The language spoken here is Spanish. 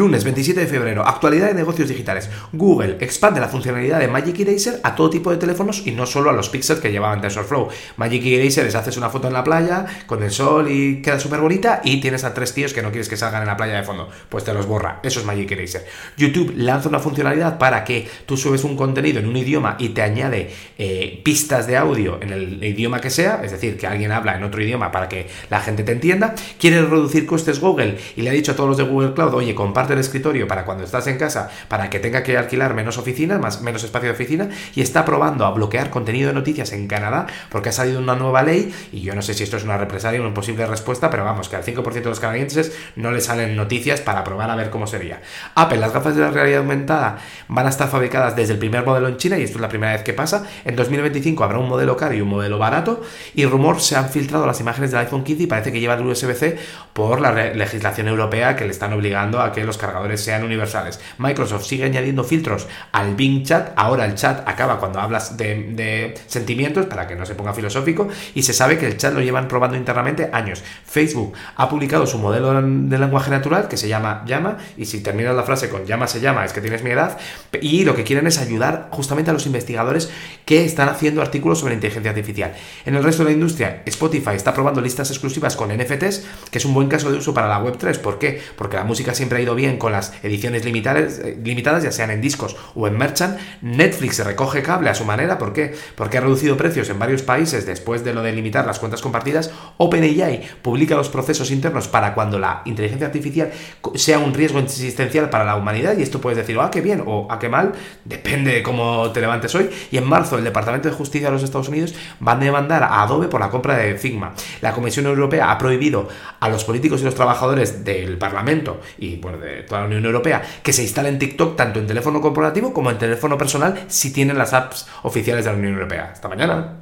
Lunes 27 de febrero, actualidad de negocios digitales. Google expande la funcionalidad de Magic Eraser a todo tipo de teléfonos y no solo a los pixels que llevaban TensorFlow. Magic Eraser es haces una foto en la playa con el sol y queda súper bonita y tienes a tres tíos que no quieres que salgan en la playa de fondo. Pues te los borra. Eso es Magic Eraser. YouTube lanza una funcionalidad para que tú subes un contenido en un idioma y te añade eh, pistas de audio en el idioma que sea, es decir, que alguien habla en otro idioma para que la gente te entienda. Quiere reducir costes Google y le ha dicho a todos los de Google Cloud, oye, comparte parte del escritorio para cuando estás en casa, para que tenga que alquilar menos oficinas, más, menos espacio de oficina, y está probando a bloquear contenido de noticias en Canadá porque ha salido una nueva ley, y yo no sé si esto es una represalia o una posible respuesta, pero vamos, que al 5% de los canadienses no le salen noticias para probar a ver cómo sería. Apple, las gafas de la realidad aumentada van a estar fabricadas desde el primer modelo en China, y esto es la primera vez que pasa. En 2025 habrá un modelo caro y un modelo barato, y rumor se han filtrado las imágenes del iPhone 15 y parece que lleva el USB-C por la legislación europea que le están obligando a que los cargadores sean universales. Microsoft sigue añadiendo filtros al Bing Chat. Ahora el chat acaba cuando hablas de, sentimientos, para que no se ponga filosófico, y se sabe que el chat lo llevan probando internamente años. Facebook ha publicado su modelo de lenguaje natural que se llama Llama, y si terminas la frase con llama se llama, es que tienes mi edad, y lo que quieren es ayudar justamente a los investigadores que están haciendo artículos sobre inteligencia artificial. En el resto de la industria, Spotify está probando listas exclusivas con NFTs, que es un buen caso de uso para la Web3. ¿Por qué? Porque la música siempre ha ido bien con las ediciones limitadas, eh, limitadas, ya sean en discos o en merchant. Netflix recoge cable a su manera, ¿por qué? Porque ha reducido precios en varios países después de lo de limitar las cuentas compartidas. OpenAI publica los procesos internos para cuando la inteligencia artificial sea un riesgo existencial para la humanidad y esto puedes decir, ah, qué bien o ah, qué mal, depende de cómo te levantes hoy. Y en marzo el Departamento de Justicia de los Estados Unidos va a demandar a Adobe por la compra de Figma. La Comisión Europea ha prohibido a los políticos y los trabajadores del Parlamento y bueno, de toda la Unión Europea que se instalen TikTok tanto en teléfono corporativo como en teléfono personal si tienen las apps oficiales de la Unión Europea. Hasta mañana.